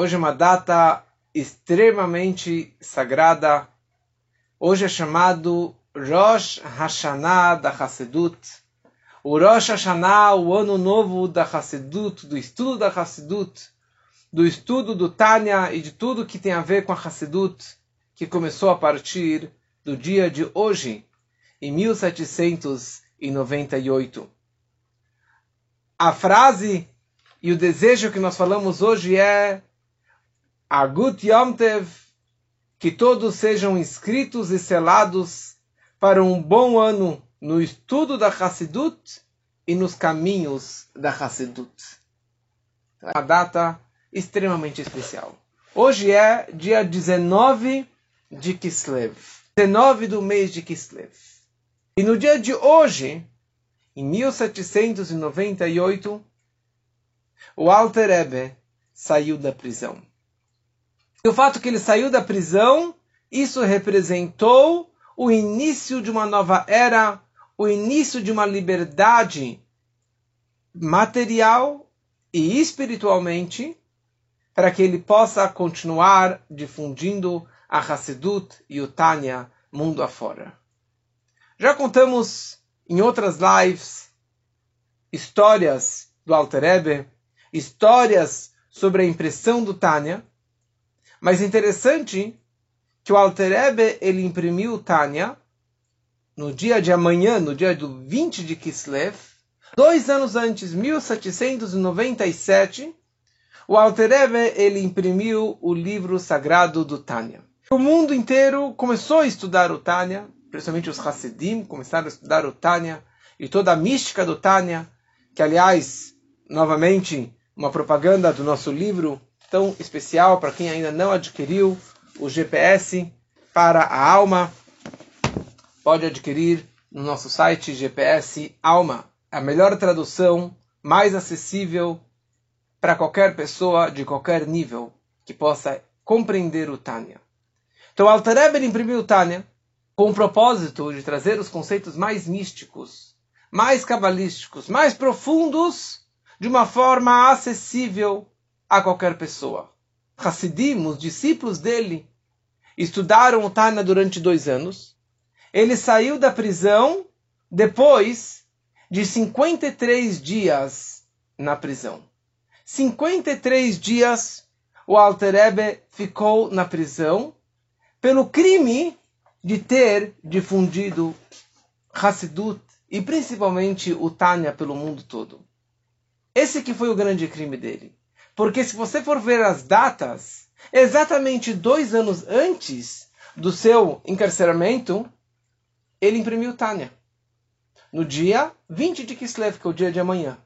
Hoje é uma data extremamente sagrada. Hoje é chamado Rosh Hashanah da Hassedut. O Rosh Hashanah, o ano novo da Hassedut, do estudo da Hassedut, do estudo do Tânia e de tudo que tem a ver com a Hassedut, que começou a partir do dia de hoje, em 1798. A frase e o desejo que nós falamos hoje é Agut Yom Tev, que todos sejam inscritos e selados para um bom ano no estudo da Hassidut e nos caminhos da Hassidut. É uma data extremamente especial. Hoje é dia 19 de Kislev, 19 do mês de Kislev. E no dia de hoje, em 1798, o Alter Ebe saiu da prisão. E o fato que ele saiu da prisão, isso representou o início de uma nova era, o início de uma liberdade material e espiritualmente, para que ele possa continuar difundindo a Hassedut e o Tânia mundo afora. Já contamos em outras lives histórias do Alter Ebe, histórias sobre a impressão do Tânia, mas interessante que o Alter Ebe, ele imprimiu Tânia no dia de amanhã, no dia do 20 de Kislev, dois anos antes, 1797, o Alter Ebe, ele imprimiu o livro sagrado do Tânia. O mundo inteiro começou a estudar o Tânia, principalmente os Hassidim começaram a estudar o Tânia e toda a mística do Tânia, que aliás, novamente, uma propaganda do nosso livro tão especial para quem ainda não adquiriu o GPS para a alma. Pode adquirir no nosso site GPS Alma, a melhor tradução, mais acessível para qualquer pessoa de qualquer nível que possa compreender o Tânia. Então, Altareber imprimiu o Tânia com o propósito de trazer os conceitos mais místicos, mais cabalísticos, mais profundos, de uma forma acessível a qualquer pessoa. Hassidim, os discípulos dele, estudaram o Tana durante dois anos. Ele saiu da prisão depois de 53 dias na prisão. 53 dias o Alter Ebe ficou na prisão pelo crime de ter difundido Hassidut e principalmente o Tânia pelo mundo todo. Esse que foi o grande crime dele. Porque se você for ver as datas, exatamente dois anos antes do seu encarceramento, ele imprimiu Tânia. No dia 20 de Kislev, que é o dia de amanhã.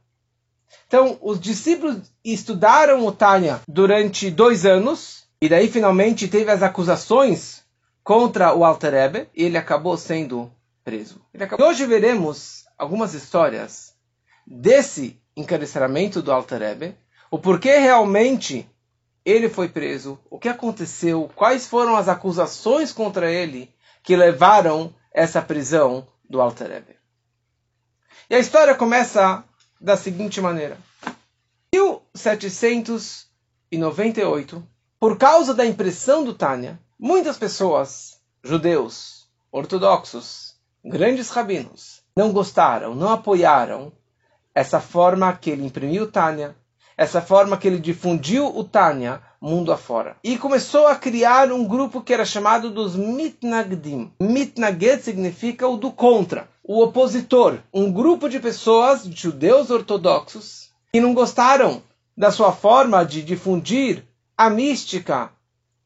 Então, os discípulos estudaram o Tânia durante dois anos, e daí finalmente teve as acusações contra o Alter Ebe, e ele acabou sendo preso. Acabou... Hoje veremos algumas histórias desse encarceramento do Alter Ebe, o porquê realmente ele foi preso, o que aconteceu, quais foram as acusações contra ele que levaram essa prisão do Alter. E a história começa da seguinte maneira. Em 1798, por causa da impressão do Tânia, muitas pessoas, judeus, ortodoxos, grandes rabinos, não gostaram, não apoiaram essa forma que ele imprimiu Tânia, essa forma que ele difundiu o Tânia mundo afora. E começou a criar um grupo que era chamado dos Mitnagdim. Mitnaged significa o do contra, o opositor. Um grupo de pessoas, judeus ortodoxos, que não gostaram da sua forma de difundir a mística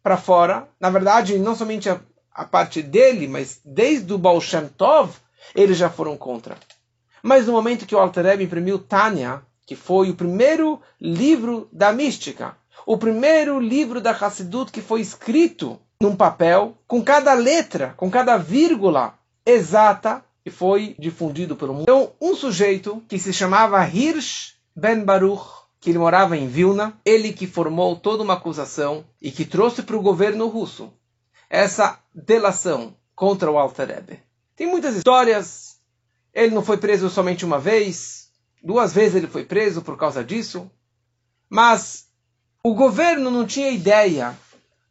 para fora. Na verdade, não somente a, a parte dele, mas desde o Baal Shem Tov, eles já foram contra. Mas no momento que o Alter imprimiu Tânia, que foi o primeiro livro da mística, o primeiro livro da Hassidut que foi escrito num papel, com cada letra, com cada vírgula exata, e foi difundido pelo mundo. Então, um sujeito que se chamava Hirsch Ben Baruch, que ele morava em Vilna, ele que formou toda uma acusação e que trouxe para o governo russo essa delação contra o Alter. Tem muitas histórias. Ele não foi preso somente uma vez, Duas vezes ele foi preso por causa disso. Mas O governo não tinha ideia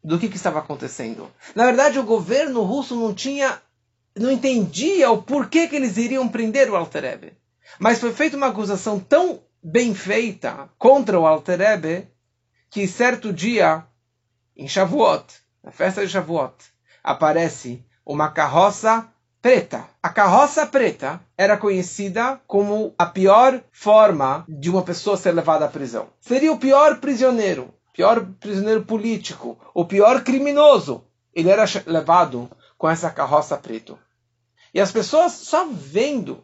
do que, que estava acontecendo. Na verdade, o governo russo não tinha, não entendia o porquê que eles iriam prender o Alter Rebbe. Mas foi feita uma acusação tão bem feita contra o Alter Rebbe que certo dia, em Shavuot, na festa de Shavuot, aparece uma carroça preta. A carroça preta era conhecida como a pior forma de uma pessoa ser levada à prisão. Seria o pior prisioneiro, pior prisioneiro político, o pior criminoso. Ele era levado com essa carroça preta. E as pessoas só vendo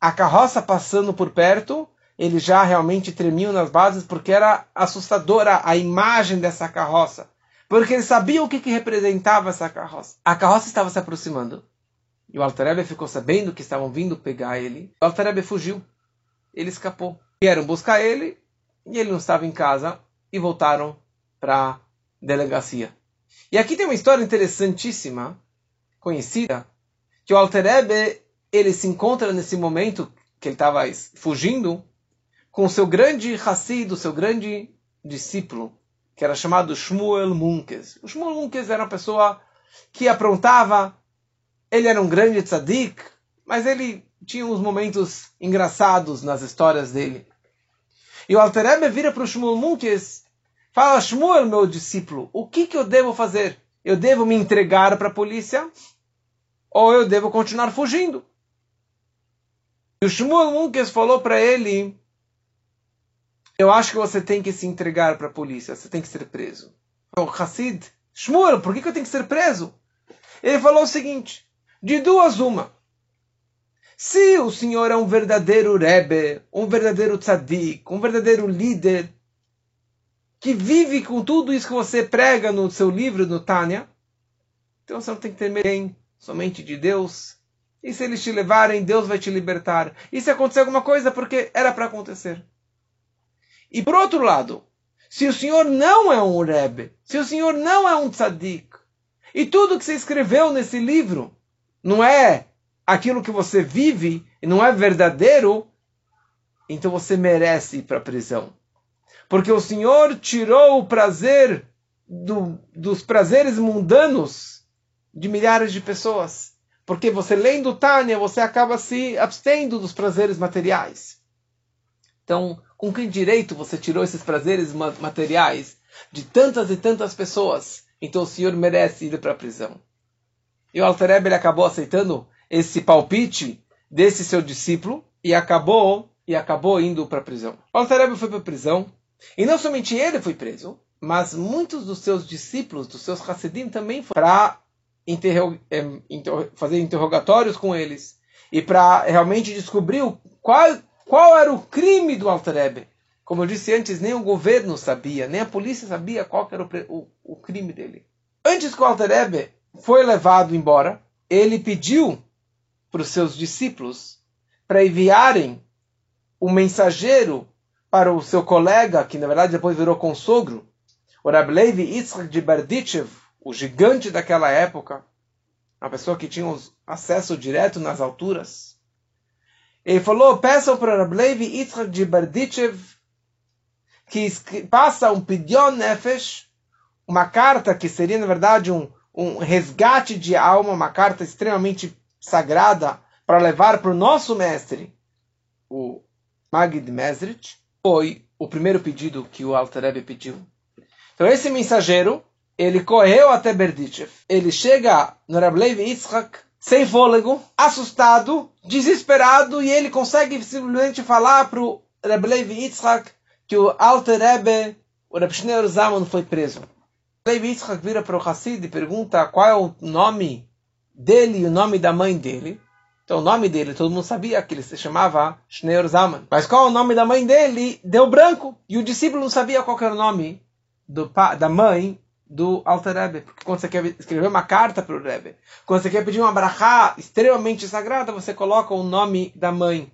a carroça passando por perto, eles já realmente tremiam nas bases porque era assustadora a imagem dessa carroça. Porque eles sabiam o que, que representava essa carroça. A carroça estava se aproximando. E o Altarebe ficou sabendo que estavam vindo pegar ele. O Altarebe fugiu. Ele escapou. Vieram buscar ele e ele não estava em casa e voltaram para a delegacia. E aqui tem uma história interessantíssima, conhecida, que o Altarebe ele se encontra nesse momento que ele estava fugindo com o seu grande Hassid, o seu grande discípulo, que era chamado Shmuel Munkes. O Shmuel Munkes era uma pessoa que aprontava ele era um grande tzadik, mas ele tinha uns momentos engraçados nas histórias dele. E o Alterebe vira para o Shmuel Munkes, fala, Shmuel, meu discípulo, o que, que eu devo fazer? Eu devo me entregar para a polícia? Ou eu devo continuar fugindo? E o Shmuel Munkes falou para ele, eu acho que você tem que se entregar para a polícia, você tem que ser preso. O Hassid, Shmuel, por que, que eu tenho que ser preso? Ele falou o seguinte, de duas, uma. Se o senhor é um verdadeiro Rebbe, um verdadeiro tzadik, um verdadeiro líder, que vive com tudo isso que você prega no seu livro, no Tânia, então você não tem que ter medo somente de Deus. E se eles te levarem, Deus vai te libertar. E se acontecer alguma coisa, porque era para acontecer. E por outro lado, se o senhor não é um Rebbe, se o senhor não é um tzadik, e tudo que você escreveu nesse livro não é aquilo que você vive e não é verdadeiro, então você merece ir para a prisão. Porque o Senhor tirou o prazer do, dos prazeres mundanos de milhares de pessoas. Porque você lendo Tânia, você acaba se abstendo dos prazeres materiais. Então, com que direito você tirou esses prazeres materiais de tantas e tantas pessoas? Então o Senhor merece ir para a prisão. E o Alter Rebbe, ele acabou aceitando esse palpite desse seu discípulo e acabou e acabou indo para a prisão. O Alter Rebbe foi para a prisão e não somente ele foi preso, mas muitos dos seus discípulos, dos seus Hassidim também foram para interro interro fazer interrogatórios com eles e para realmente descobrir qual, qual era o crime do Alter Rebbe. Como eu disse antes, nem o governo sabia, nem a polícia sabia qual era o, o, o crime dele. Antes que o Alter Rebbe foi levado embora, ele pediu para os seus discípulos para enviarem um mensageiro para o seu colega, que na verdade depois virou consogro, o Rab Levi Yitzhak de Berdichev, o gigante daquela época, uma pessoa que tinha acesso direto nas alturas. Ele falou, peçam para Rab Levi Yitzhak de Berdichev que passa um pidyon nefesh, uma carta que seria na verdade um, um resgate de alma, uma carta extremamente sagrada para levar para o nosso mestre, o Magid Mesrich, foi o primeiro pedido que o Alter Rebbe pediu. Então esse mensageiro, ele correu até Berdichev. Ele chega no Rablev Yitzhak, sem fôlego, assustado, desesperado, e ele consegue simplesmente falar para o Rablev Yitzhak que o Alter Rebbe, o Reb Schneur Zaman, foi preso. Levi Yitzhak vira para o Hassid e pergunta qual é o nome dele e o nome da mãe dele. Então o nome dele, todo mundo sabia que ele se chamava Schneur Zaman. Mas qual é o nome da mãe dele? Deu branco. E o discípulo não sabia qual era o nome do, da mãe do Alter Rebbe. Porque quando você quer escrever uma carta para o Rebbe, quando você quer pedir uma brachá extremamente sagrada, você coloca o nome da mãe.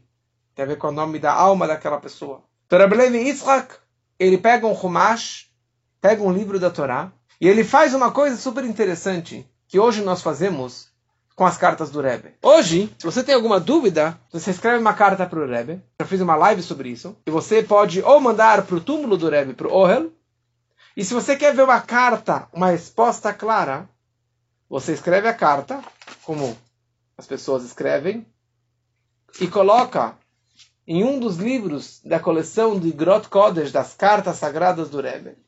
Tem a ver com o nome da alma daquela pessoa. Então Rebbe Levi Yitzhak, ele pega um Chumash, pega um livro da Torá, e ele faz uma coisa super interessante que hoje nós fazemos com as cartas do Rebbe. Hoje, se você tem alguma dúvida, você escreve uma carta para o Rebbe. Já fiz uma live sobre isso. E você pode ou mandar para o túmulo do Rebbe, para o Ohel, E se você quer ver uma carta, uma resposta clara, você escreve a carta, como as pessoas escrevem, e coloca em um dos livros da coleção de Grot Kodesh, das cartas sagradas do Rebbe.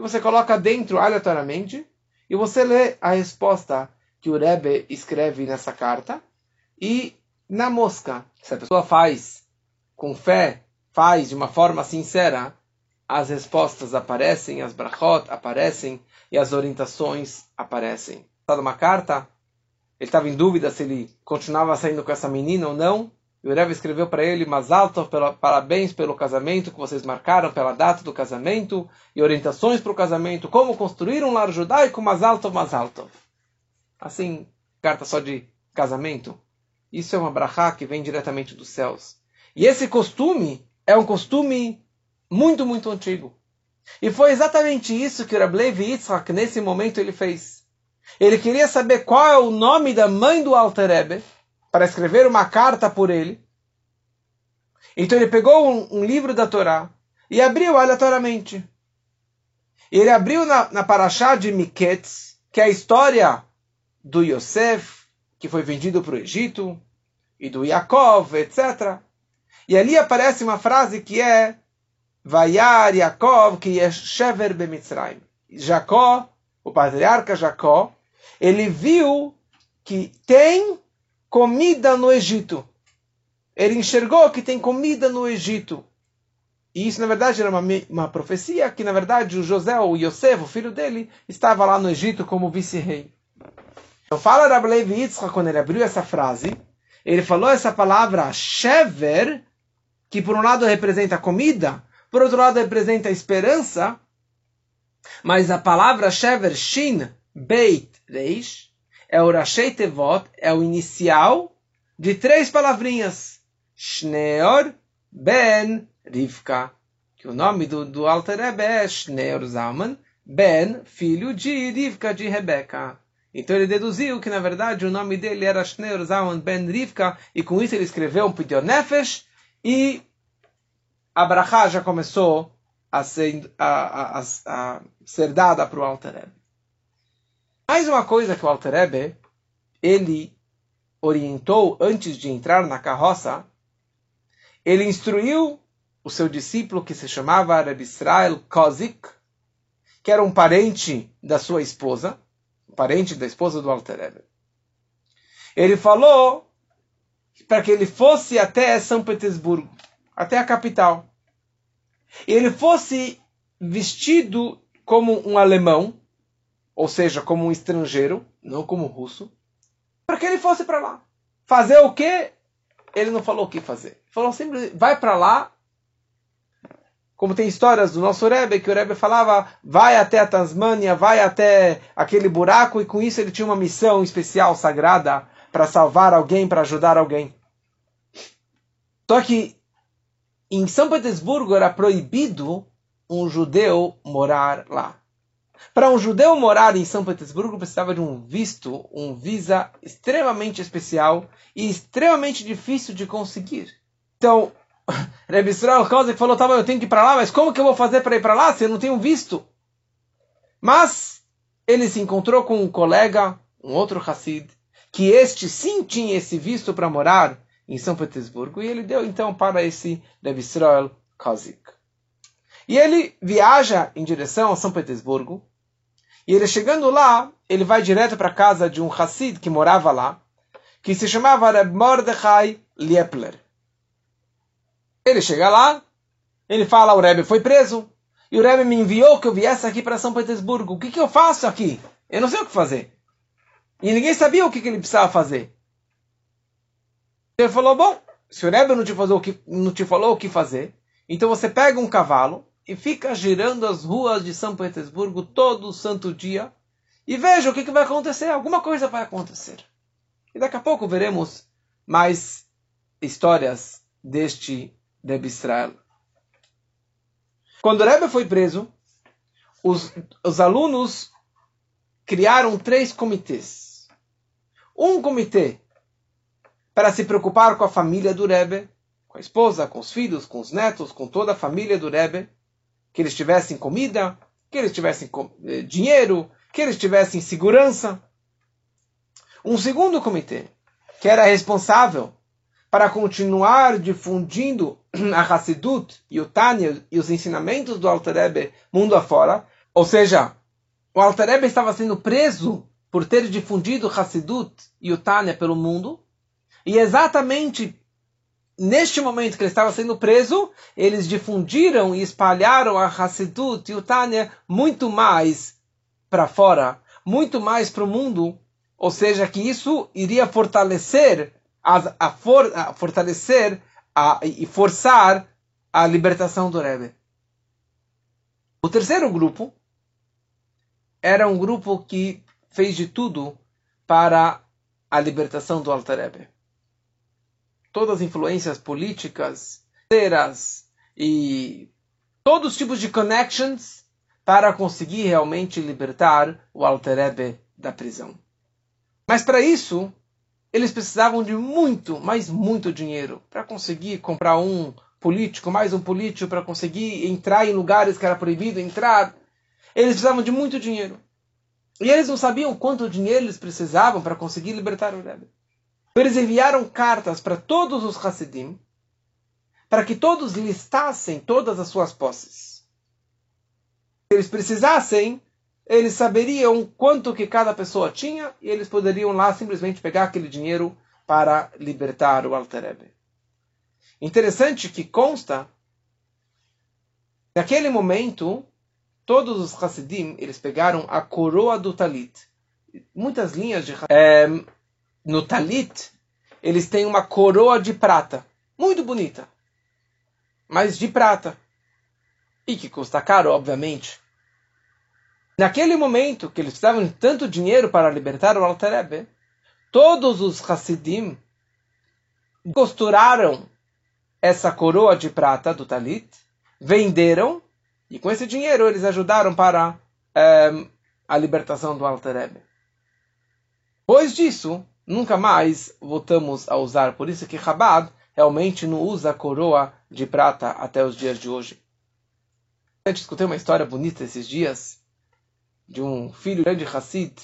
E você coloca dentro aleatoriamente, e você lê a resposta que o Rebbe escreve nessa carta, e na mosca, se a pessoa faz com fé, faz de uma forma sincera, as respostas aparecem, as brachot aparecem e as orientações aparecem. Está uma carta, ele estava em dúvida se ele continuava saindo com essa menina ou não. E o Rebbe escreveu para ele, mas alto, parabéns pelo casamento que vocês marcaram, pela data do casamento, e orientações para o casamento, como construir um lar judaico, mas alto, mas alto. Assim, carta só de casamento. Isso é uma brachá que vem diretamente dos céus. E esse costume é um costume muito, muito antigo. E foi exatamente isso que o Rablev Yitzhak, nesse momento, ele fez. Ele queria saber qual é o nome da mãe do Alter Rebbe, para escrever uma carta por ele. Então ele pegou um, um livro da Torá e abriu aleatoriamente. Ele abriu na, na Parashá de Miketz, que é a história do Yosef, que foi vendido para o Egito, e do Yaakov, etc. E ali aparece uma frase que é Vayar Yaakov que é Shever Bemitzrayim. Jacó, o patriarca Jacó, ele viu que tem comida no Egito. Ele enxergou que tem comida no Egito. E isso, na verdade, era uma, uma profecia que, na verdade, o José, o Yosef, o filho dele, estava lá no Egito como vice-rei. Então, fala Rablev Yitzchak, quando ele abriu essa frase, ele falou essa palavra shever, que por um lado representa comida, por outro lado, representa esperança, mas a palavra Shever Shin Beit Reish é o Rashei Tevot, é o inicial de três palavrinhas. Shneor Ben Rivka. Que o nome do, do Alter Rebbe é Shneor Zalman Ben, filho de Rivka, de Rebeca. Então ele deduziu que, na verdade, o nome dele era Shneor Zalman Ben Rivka, e com isso ele escreveu um Pidionefesh, e a brachá já começou a ser, a, a, a ser dada para o Alter Rebbe. Mais uma coisa que o Alter Rebbe, ele orientou antes de entrar na carroça, ele instruiu o seu discípulo que se chamava Rebbe Israel Kozik, que era um parente da sua esposa, parente da esposa do Alter Rebbe. Ele falou para que ele fosse até São Petersburgo, até a capital e ele fosse vestido como um alemão, ou seja, como um estrangeiro, não como russo, para que ele fosse para lá. Fazer o quê? Ele não falou o que fazer. Ele falou sempre, vai para lá. Como tem histórias do nosso Rebbe, que o Rebbe falava, vai até a Tasmânia, vai até aquele buraco, e com isso ele tinha uma missão especial, sagrada, para salvar alguém, para ajudar alguém. Só que em São Petersburgo era proibido um judeu morar lá. Para um judeu morar em São Petersburgo precisava de um visto, um visa extremamente especial e extremamente difícil de conseguir. Então, Rebbe Israel Kozek falou, tá bom, eu tenho que ir para lá, mas como que eu vou fazer para ir para lá se eu não tenho visto? Mas ele se encontrou com um colega, um outro Hassid, que este sim tinha esse visto para morar em São Petersburgo, e ele deu então para esse Rebbe Israel Kazik. E ele viaja em direção a São Petersburgo, e ele chegando lá, ele vai direto para a casa de um Hassid que morava lá, que se chamava Reb Mordechai Liepler. Ele chega lá, ele fala, o Rebbe foi preso, e o Rebbe me enviou que eu viesse aqui para São Petersburgo. O que, que eu faço aqui? Eu não sei o que fazer. E ninguém sabia o que, que ele precisava fazer. Ele falou, bom, se o Rebbe não te, falou o que, não te falou o que fazer, então você pega um cavalo e fica girando as ruas de São Petersburgo todo santo dia e veja o que, que vai acontecer. Alguma coisa vai acontecer. E daqui a pouco veremos mais histórias deste Rebbe Israel. Quando o Rebbe foi preso, os, os alunos criaram três comitês. Um comitê para se preocupar com a família do Rebbe, com a esposa, com os filhos, com os netos, com toda a família do Rebbe, que eles tivessem comida, que eles tivessem eh, dinheiro, que eles tivessem segurança. Um segundo comitê, que era responsável para continuar difundindo a Hassidut e o Tânia e os ensinamentos do Alter Rebbe mundo afora, ou seja, o Alter Rebbe estava sendo preso por ter difundido Hassidut e o Tânia pelo mundo, e exatamente neste momento que ele estava sendo preso, eles difundiram e espalharam a Hassidut e o Tânia muito mais para fora, muito mais para o mundo, ou seja, que isso iria fortalecer a, a, for, a fortalecer a, e forçar a libertação do Rebbe. O terceiro grupo era um grupo que fez de tudo para a libertação do Alter Rebbe todas as influências políticas, teras e todos os tipos de connections para conseguir realmente libertar o Alter Rebbe da prisão. Mas para isso, eles precisavam de muito, mas muito dinheiro para conseguir comprar um político, mais um político, para conseguir entrar em lugares que era proibido entrar. Eles precisavam de muito dinheiro. E eles não sabiam quanto dinheiro eles precisavam para conseguir libertar o Rebbe. Eles enviaram cartas para todos os Hassidim, para que todos listassem todas as suas posses. Se eles precisassem, eles saberiam quanto que cada pessoa tinha e eles poderiam lá simplesmente pegar aquele dinheiro para libertar o Alterebe. Interessante que consta naquele momento todos os Hassidim eles pegaram a coroa do Talit. Muitas linhas de é, no talit, eles têm uma coroa de prata, muito bonita, mas de prata, e que custa caro, obviamente. Naquele momento que eles precisavam de tanto dinheiro para libertar o Alter todos os Hassidim costuraram essa coroa de prata do talit, venderam, e com esse dinheiro eles ajudaram para é, a libertação do Alter Depois disso, nunca mais voltamos a usar. Por isso que Chabad realmente não usa a coroa de prata até os dias de hoje. Eu escutei uma história bonita esses dias de um filho grande Hassid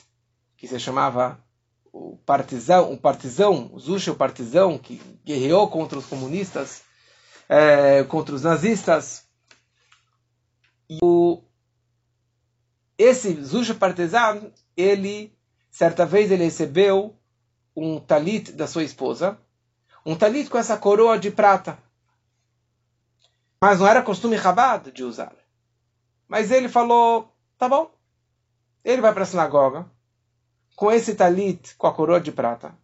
que se chamava o partizão, o partizão, Zusha o partizão, que guerreou contra os comunistas, é, contra os nazistas. E o, esse Zusha partizão, ele, certa vez ele recebeu um talit da sua esposa, um talit com essa coroa de prata. Mas não era costume rabado de usar. Mas ele falou, tá bom. Ele vai para a sinagoga com esse talit, com a coroa de prata.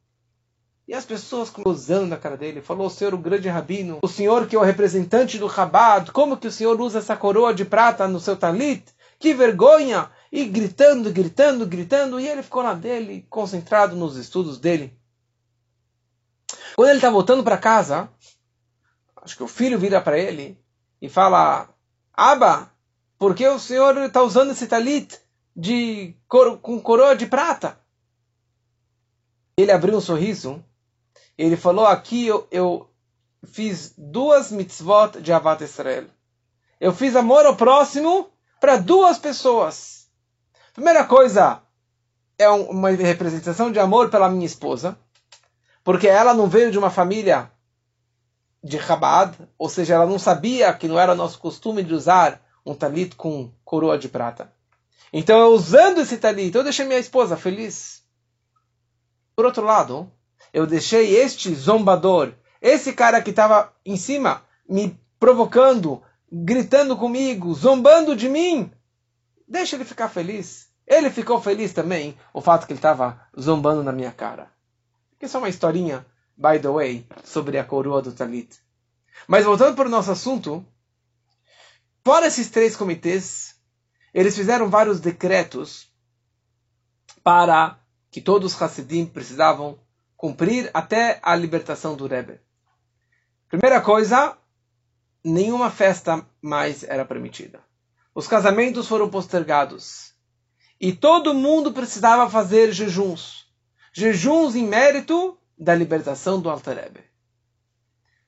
E as pessoas cruzando a cara dele, falou, o senhor, o grande rabino, o senhor que é o representante do Rabad, como que o senhor usa essa coroa de prata no seu talit? Que vergonha! E gritando, gritando, gritando, e ele ficou lá dele, concentrado nos estudos dele. Quando ele está voltando para casa, acho que o filho vira para ele e fala: Aba, por que o senhor está usando esse talit de com coroa de prata? Ele abriu um sorriso. Ele falou: Aqui eu, eu fiz duas mitzvot de Avat Israel. Eu fiz amor ao próximo para duas pessoas. Primeira coisa, é uma representação de amor pela minha esposa, porque ela não veio de uma família de Chabad, ou seja, ela não sabia que não era nosso costume de usar um talit com coroa de prata. Então, eu usando esse talit, eu deixei minha esposa feliz. Por outro lado, eu deixei este zombador, esse cara que estava em cima, me provocando, gritando comigo, zombando de mim, Deixa ele ficar feliz. Ele ficou feliz também, o fato que ele estava zombando na minha cara. Isso é uma historinha, by the way, sobre a coroa do Talit. Mas voltando para o nosso assunto, fora esses três comitês, eles fizeram vários decretos para que todos os Hassidim precisavam cumprir até a libertação do Rebbe. Primeira coisa, nenhuma festa mais era permitida os casamentos foram postergados. E todo mundo precisava fazer jejuns. Jejuns em mérito da libertação do Alter Rebbe.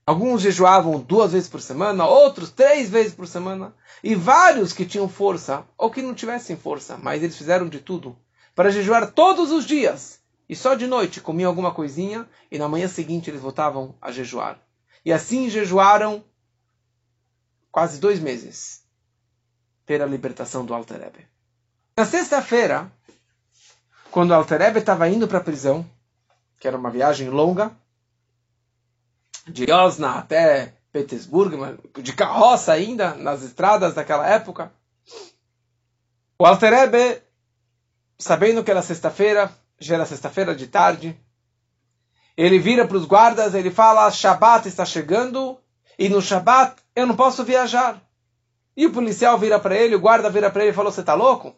Alguns jejuavam duas vezes por semana, outros três vezes por semana. E vários que tinham força, ou que não tivessem força, mas eles fizeram de tudo para jejuar todos os dias. E só de noite comiam alguma coisinha, e na manhã seguinte eles voltavam a jejuar. E assim jejuaram quase dois meses pela libertação do Alter Rebbe. Na sexta-feira, quando o Alter Rebbe estava indo para a prisão, que era uma viagem longa, de Osna até Petersburgo, de carroça ainda, nas estradas daquela época. O Alter Rebbe, sabendo que era sexta-feira, já era sexta-feira de tarde, ele vira para os guardas, ele fala, Shabat está chegando, e no Shabat eu não posso viajar. E o policial vira para ele, o guarda vira para ele e falou, você está louco?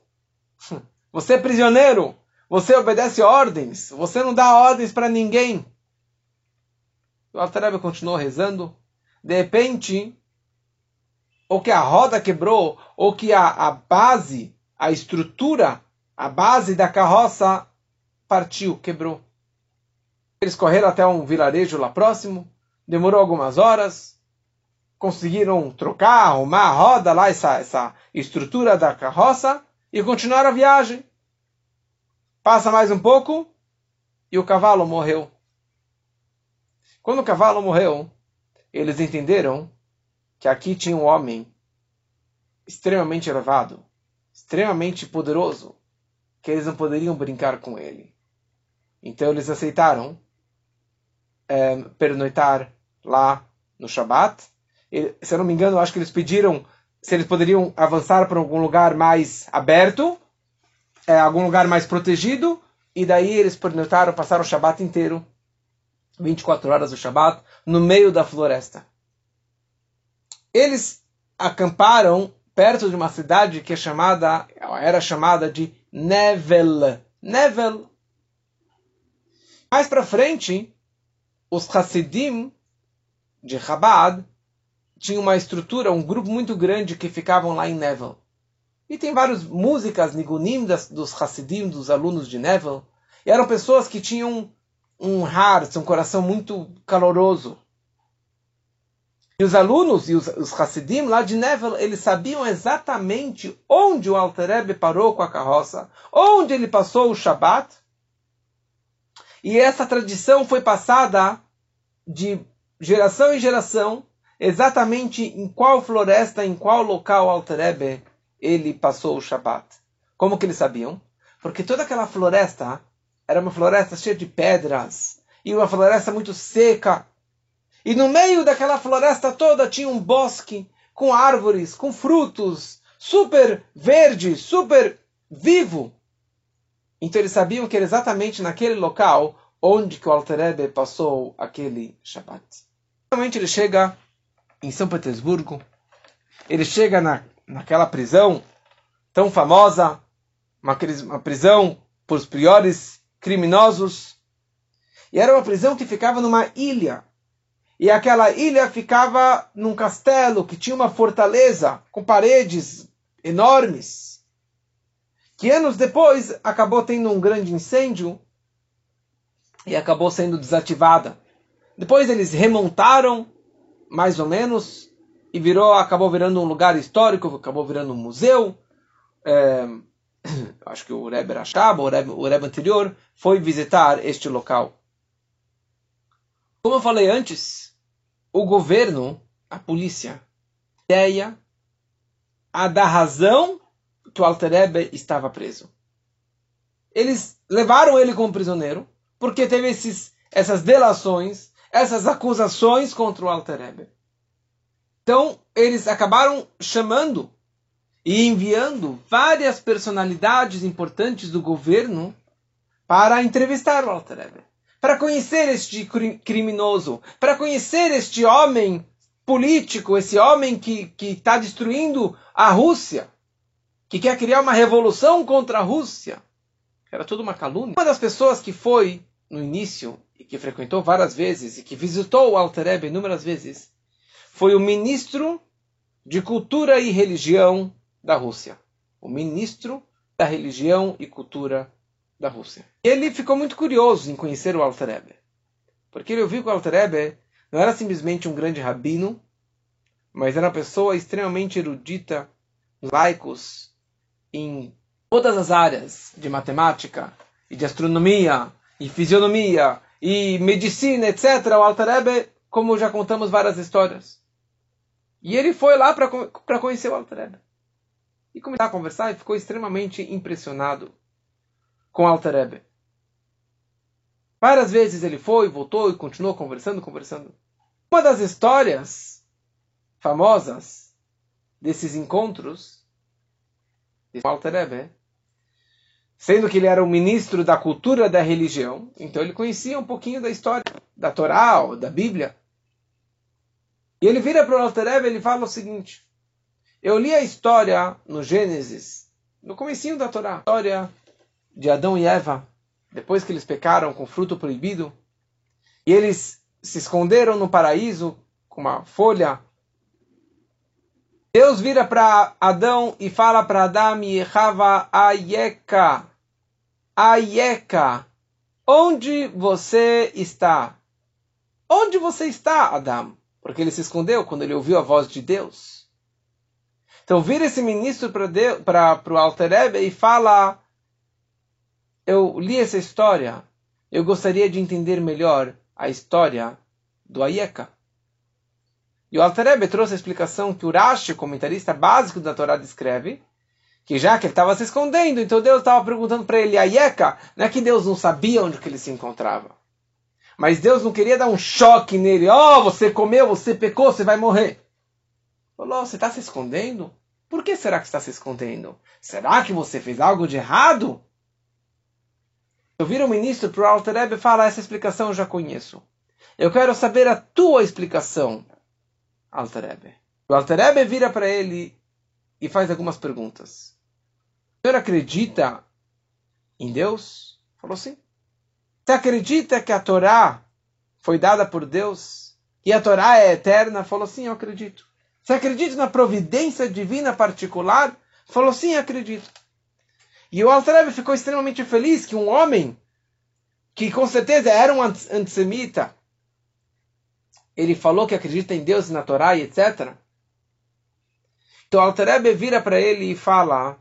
Você é prisioneiro, você obedece ordens, você não dá ordens para ninguém. O Altareb continuou rezando. De repente, ou que a roda quebrou, ou que a, a base, a estrutura, a base da carroça partiu, quebrou. Eles correram até um vilarejo lá próximo, demorou algumas horas, conseguiram trocar, arrumar a roda lá, essa, essa estrutura da carroça, e continuaram a viagem. Passa mais um pouco, e o cavalo morreu. Quando o cavalo morreu, eles entenderam que aqui tinha um homem extremamente elevado, extremamente poderoso, que eles não poderiam brincar com ele. Então eles aceitaram é, pernoitar lá no Shabat. Se eu não me engano, acho que eles pediram se eles poderiam avançar para algum lugar mais aberto, é, algum lugar mais protegido, e daí eles pernoitaram, passaram o Shabat inteiro 24 horas do Shabat, no meio da floresta. Eles acamparam perto de uma cidade que é chamada, era chamada de Nevel. Nevel. Mais para frente, os Hasidim de Chabad tinham uma estrutura, um grupo muito grande que ficavam lá em Nevel. E tem várias músicas, nigunim dos Hasidim, dos alunos de Nevel. E eram pessoas que tinham um heart, um coração muito caloroso. E os alunos e os, os Hassidim lá de Nevel, eles sabiam exatamente onde o Alter Rebbe parou com a carroça, onde ele passou o Shabat. E essa tradição foi passada de geração em geração, exatamente em qual floresta, em qual local o Alter Rebbe ele passou o Shabat. Como que eles sabiam? Porque toda aquela floresta era uma floresta cheia de pedras e uma floresta muito seca. E no meio daquela floresta toda tinha um bosque com árvores, com frutos, super verde, super vivo. Então eles sabiam que era exatamente naquele local onde que o Alter Rebbe passou aquele Shabbat. Finalmente ele chega em São Petersburgo, ele chega na, naquela prisão tão famosa, uma, uma prisão por os piores criminosos. E era uma prisão que ficava numa ilha. E aquela ilha ficava num castelo que tinha uma fortaleza com paredes enormes. Que anos depois acabou tendo um grande incêndio e acabou sendo desativada. Depois eles remontaram, mais ou menos, e virou, acabou virando um lugar histórico, acabou virando um museu. É, acho que o Rebbe Rashab, o Rebbe, o Rebbe anterior, foi visitar este local. Como eu falei antes, o governo, a polícia, ideia a dar razão que o Alter Rebbe estava preso. Eles levaram ele como prisioneiro porque teve esses, essas delações, essas acusações contra o Alter Rebbe. Então, eles acabaram chamando e enviando várias personalidades importantes do governo para entrevistar o Alter Rebbe, para conhecer este criminoso, para conhecer este homem político, esse homem que está destruindo a Rússia, que quer criar uma revolução contra a Rússia. Era tudo uma calúnia. Uma das pessoas que foi no início e que frequentou várias vezes e que visitou o Alter Rebbe inúmeras vezes foi o ministro de Cultura e Religião da Rússia, o ministro da religião e cultura da Rússia. Ele ficou muito curioso em conhecer o Alter Rebbe, porque ele ouviu que o Alter Rebbe não era simplesmente um grande rabino, mas era uma pessoa extremamente erudita, laicos, em todas as áreas de matemática, e de astronomia, e fisionomia, e medicina, etc. O Alter Rebbe, como já contamos várias histórias. E ele foi lá para conhecer o Alter Rebbe. E começou a conversar e ficou extremamente impressionado com o Alter Rebbe. Várias vezes ele foi, voltou e continuou conversando, conversando. Uma das histórias famosas desses encontros de Alter Rebbe sendo que ele era o ministro da cultura da religião, então ele conhecia um pouquinho da história da Torá ou da Bíblia. E ele vira para o Altereb e fala o seguinte: Eu li a história no Gênesis, no comecinho da Torá, a história de Adão e Eva, depois que eles pecaram com fruto proibido, e eles se esconderam no paraíso com uma folha. Deus vira para Adão e fala para Adão e Echava Ayeka. Ayeka. Onde você está? Onde você está, Adão? Porque ele se escondeu quando ele ouviu a voz de Deus. Então vira esse ministro para o Alterebe e fala: Eu li essa história, eu gostaria de entender melhor a história do Ayeka. E o Alterebe trouxe a explicação que o Rashi, comentarista básico da Torá, descreve, que já que ele estava se escondendo, então Deus estava perguntando para ele, Ayeka, não é que Deus não sabia onde que ele se encontrava. Mas Deus não queria dar um choque nele. Oh, você comeu, você pecou, você vai morrer. Falou, você está se escondendo? Por que será que está se escondendo? Será que você fez algo de errado? Eu viro o ministro para o Alter e fala, essa explicação eu já conheço. Eu quero saber a tua explicação, Alter Rebbe. O Alter Rebbe vira para ele e faz algumas perguntas. O senhor acredita em Deus? Falou sim. Você acredita que a Torá foi dada por Deus? E a Torá é eterna? Falou sim, eu acredito. Você acredita na providência divina particular? Falou sim, acredito. E o Alter ficou extremamente feliz que um homem que com certeza era um antissemita ele falou que acredita em Deus, na Torá e etc. Então Altarebe vira para ele e fala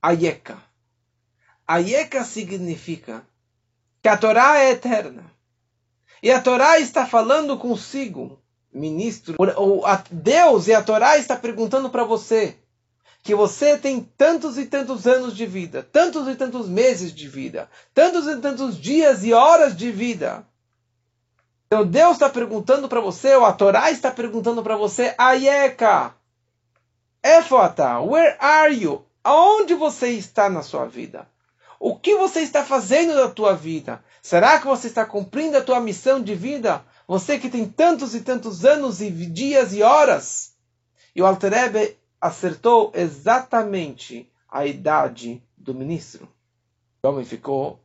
Ayeka. Ayeka significa que a Torá é eterna. E a Torá está falando consigo, ministro, ou Deus e a Torá está perguntando para você que você tem tantos e tantos anos de vida, tantos e tantos meses de vida, tantos e tantos dias e horas de vida. Então Deus está perguntando para você, ou a Torá está perguntando para você, Ayeka, Efota, where are you? Aonde você está na sua vida? O que você está fazendo da tua vida? Será que você está cumprindo a tua missão de vida? Você que tem tantos e tantos anos e dias e horas. E o Alterebe acertou exatamente a idade do ministro. O homem ficou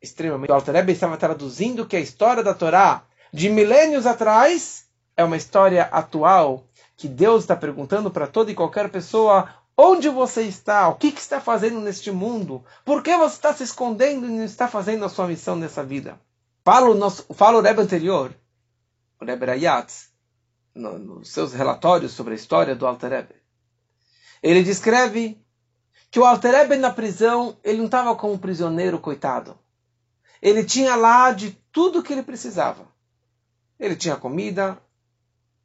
extremamente. O Alter estava traduzindo que a história da Torá de milênios atrás é uma história atual que Deus está perguntando para toda e qualquer pessoa onde você está, o que, que está fazendo neste mundo, por que você está se escondendo e não está fazendo a sua missão nessa vida. Fala o, nosso, fala o Rebbe anterior, o Rebbe Rayat, no, nos seus relatórios sobre a história do Alter Rebbe. Ele descreve que o Alter Rebbe na prisão, ele não estava como um prisioneiro coitado. Ele tinha lá de tudo que ele precisava. Ele tinha comida.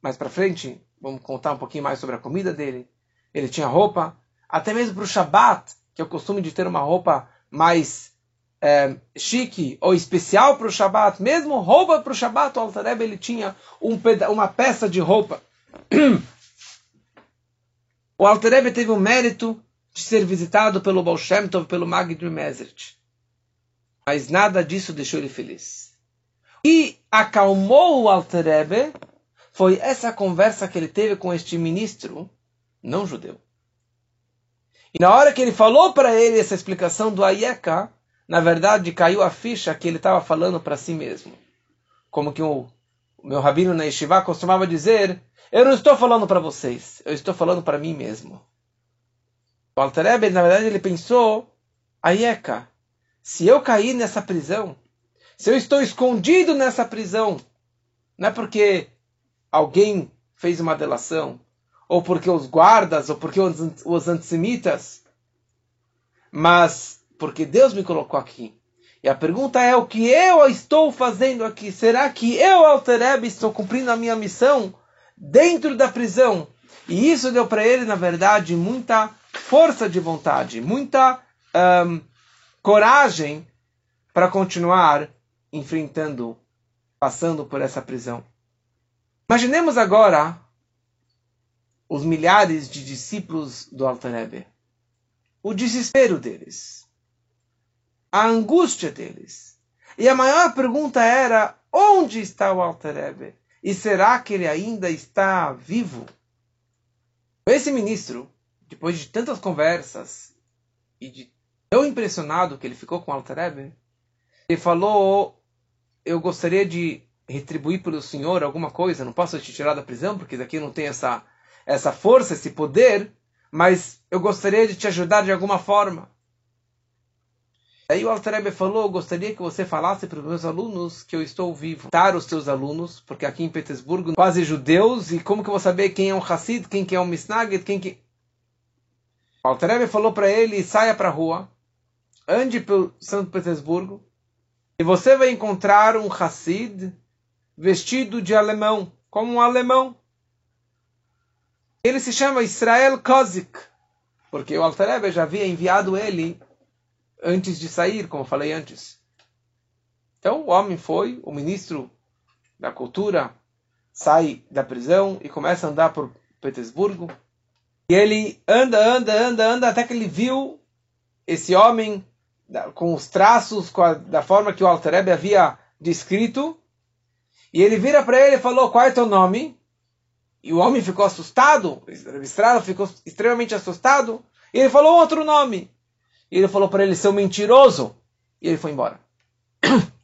Mais para frente, vamos contar um pouquinho mais sobre a comida dele. Ele tinha roupa. Até mesmo para o Shabat, que é o costume de ter uma roupa mais é, chique ou especial para o Shabat. Mesmo roupa para o Shabat, o Altareb ele tinha um uma peça de roupa. o Altareb teve o mérito de ser visitado pelo Baal Shem Tov, pelo Magid Mesrit. Mas nada disso deixou ele feliz. E acalmou o Alterebe foi essa conversa que ele teve com este ministro não judeu. E na hora que ele falou para ele essa explicação do Ayeka, na verdade caiu a ficha que ele estava falando para si mesmo. Como que o, meu rabino na Yeshiva costumava dizer: Eu não estou falando para vocês, eu estou falando para mim mesmo. O Alterebe, na verdade, ele pensou: Ayeka, se eu cair nessa prisão, se eu estou escondido nessa prisão, Não é porque alguém fez uma delação, ou porque os guardas, ou porque os, os antissemitas, mas porque Deus me colocou aqui. E a pergunta é: o que eu estou fazendo aqui? Será que eu, Altereb, estou cumprindo a minha missão dentro da prisão? E isso deu para ele, na verdade, muita força de vontade, muita um, coragem para continuar enfrentando, passando por essa prisão. Imaginemos agora os milhares de discípulos do Alter o desespero deles, a angústia deles. E a maior pergunta era: onde está o Alter E será que ele ainda está vivo? Esse ministro, depois de tantas conversas e de tão impressionado que ele ficou com o Alter ele falou: Eu gostaria de retribuir pelo senhor alguma coisa, não posso te tirar da prisão, porque daqui não tem essa, essa força, esse poder, mas eu gostaria de te ajudar de alguma forma. Aí o Altarebe falou, gostaria que você falasse para os meus alunos que eu estou vivo. Dar os teus alunos, porque aqui em Petersburgo, quase judeus, e como que eu vou saber quem é um Hassid, quem que é um Misnagid, quem que... O Altarebe falou para ele, saia para a rua, ande pelo Santo Petersburgo, e você vai encontrar um Hassid vestido de alemão, como um alemão. Ele se chama Israel Kozik, porque o Alter já havia enviado ele antes de sair, como falei antes. Então o homem foi, o ministro da cultura, sai da prisão e começa a andar por Petersburgo. E ele anda, anda, anda, anda, até que ele viu esse homem com os traços, com a, da forma que o Alter havia descrito, e ele vira para ele e falou: Qual é teu nome? E o homem ficou assustado, o ficou extremamente assustado. E ele falou outro nome. E ele falou para ele: Seu mentiroso. E ele foi embora.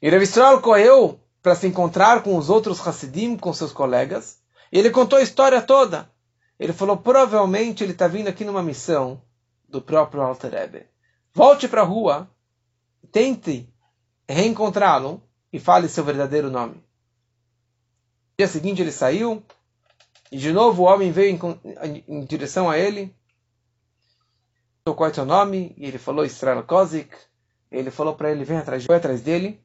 E Rav correu para se encontrar com os outros Hassidim, com seus colegas. E ele contou a história toda. Ele falou: provavelmente ele está vindo aqui numa missão do próprio Alter Ebe. Volte para a rua, tente reencontrá-lo e fale seu verdadeiro nome. No dia seguinte ele saiu e de novo o homem veio em, em direção a ele. Qual é teu nome? E ele falou Israel Kozik. Ele falou para ele, vem atrás, foi atrás dele.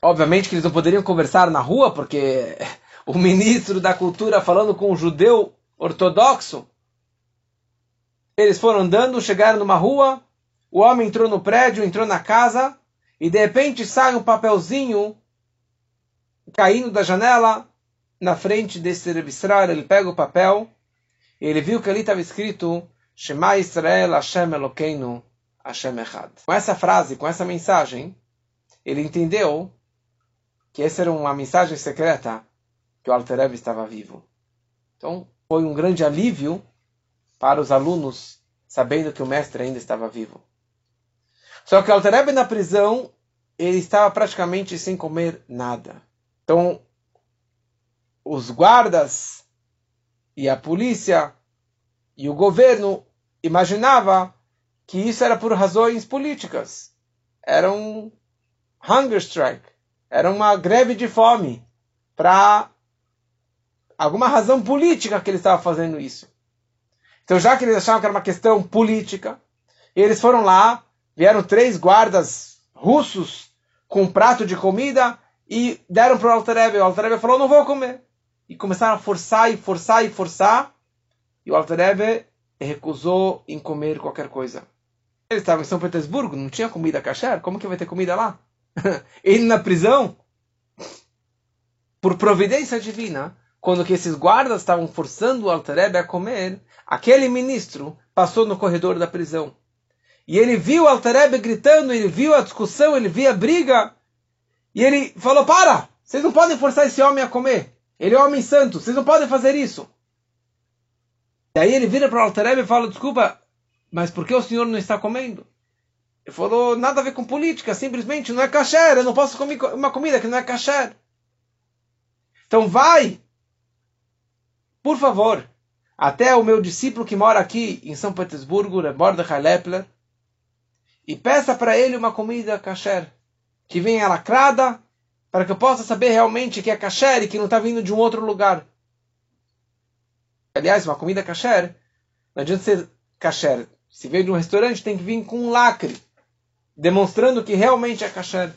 Obviamente que eles não poderiam conversar na rua, porque o ministro da cultura falando com um judeu ortodoxo. Eles foram andando, chegaram numa rua, o homem entrou no prédio, entrou na casa, e de repente sai um papelzinho caindo da janela na frente desse Rebistrar. Ele pega o papel e ele viu que ali estava escrito Shema Israel Hashem Elokeinu Hashem Echad. Com essa frase, com essa mensagem, ele entendeu que essa era uma mensagem secreta que o Altereb estava vivo. Então, foi um grande alívio para os alunos, sabendo que o mestre ainda estava vivo. Só que o Altareb na prisão, ele estava praticamente sem comer nada. Então, os guardas e a polícia e o governo imaginava que isso era por razões políticas. Era um hunger strike, era uma greve de fome para alguma razão política que ele estava fazendo isso. Então, já que eles achavam que era uma questão política, eles foram lá Vieram três guardas russos com um prato de comida e deram para o Altarebe. O Altarebe falou: Não vou comer. E começaram a forçar e forçar e forçar. E o Altarebe recusou em comer qualquer coisa. Ele estava em São Petersburgo, não tinha comida kasher. Como que vai ter comida lá? Ele na prisão. Por providência divina, quando que esses guardas estavam forçando o Altarebe a comer, aquele ministro passou no corredor da prisão. E ele viu Altareb gritando, ele viu a discussão, ele viu a briga. E ele falou: Para! Vocês não podem forçar esse homem a comer. Ele é um homem santo, vocês não podem fazer isso. E aí ele vira para o Altareb e fala: Desculpa, mas por que o senhor não está comendo? Ele falou: Nada a ver com política, simplesmente não é kasher, eu não posso comer uma comida que não é kasher. Então vai, por favor, até o meu discípulo que mora aqui em São Petersburgo, Mordechai Lepler, e peça para ele uma comida kasher, que venha lacrada para que eu possa saber realmente que é kasher e que não está vindo de um outro lugar. Aliás, uma comida kasher, não adianta ser kasher. Se veio de um restaurante, tem que vir com um lacre, demonstrando que realmente é kasher.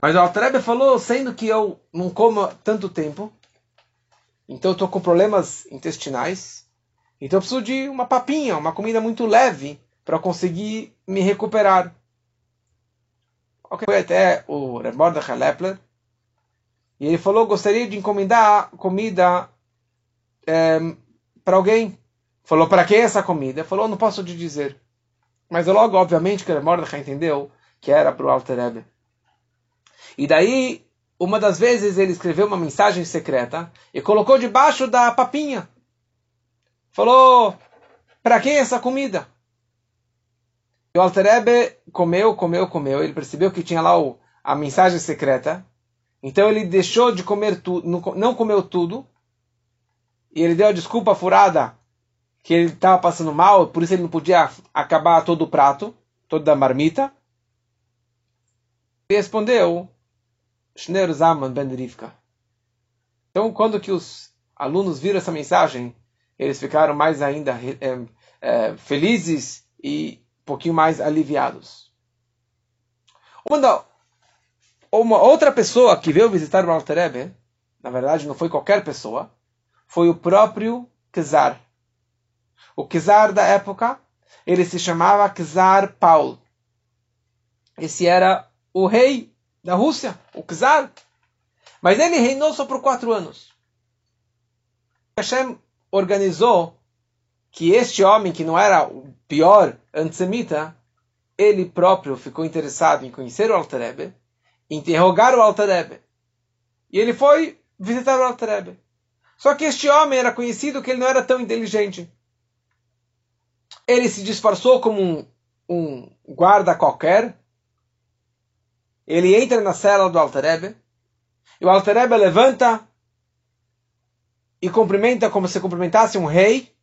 Mas o Altrebe falou, sendo que eu não como tanto tempo, então eu estou com problemas intestinais, então eu preciso de uma papinha, uma comida muito leve, para conseguir me recuperar. Foi até o Rebordach Lepler, e ele falou, gostaria de encomendar comida é, eh, para alguém. Falou, para quem essa comida? Falou, não posso te dizer. Mas logo, obviamente, que o Mordechai entendeu que era para o Alter Rebbe. E daí, uma das vezes, ele escreveu uma mensagem secreta e colocou debaixo da papinha. Falou, para quem essa comida? E o Alter Rebbe comeu, comeu, comeu. Ele percebeu que tinha lá o, a mensagem secreta. Então ele deixou de comer tudo, não comeu tudo. E ele deu a desculpa furada que ele estava passando mal, por isso ele não podia acabar todo o prato, toda a marmita. Respondeu, Shner Zaman Ben Rivka. Então, quando que os alunos viram essa mensagem, eles ficaram mais ainda é, é, felizes e um pouquinho mais aliviados. Uma, uma outra pessoa que veio visitar o Alter na verdade não foi qualquer pessoa, foi o próprio Kizar. O czar da época, ele se chamava czar Paul. Esse era o rei da Rússia, o czar. Mas ele reinou só por quatro anos. Hashem organizou que este homem, que não era o pior antissemita, ele próprio ficou interessado em conhecer o Alter Rebbe, interrogar o Alter Rebbe. E ele foi visitar o Alter Rebbe. Só que este homem era conhecido que ele não era tão inteligente ele se disfarçou como um, um guarda qualquer. Ele entra na cela do Alterebe. E o Alterebe levanta e cumprimenta como se cumprimentasse um rei.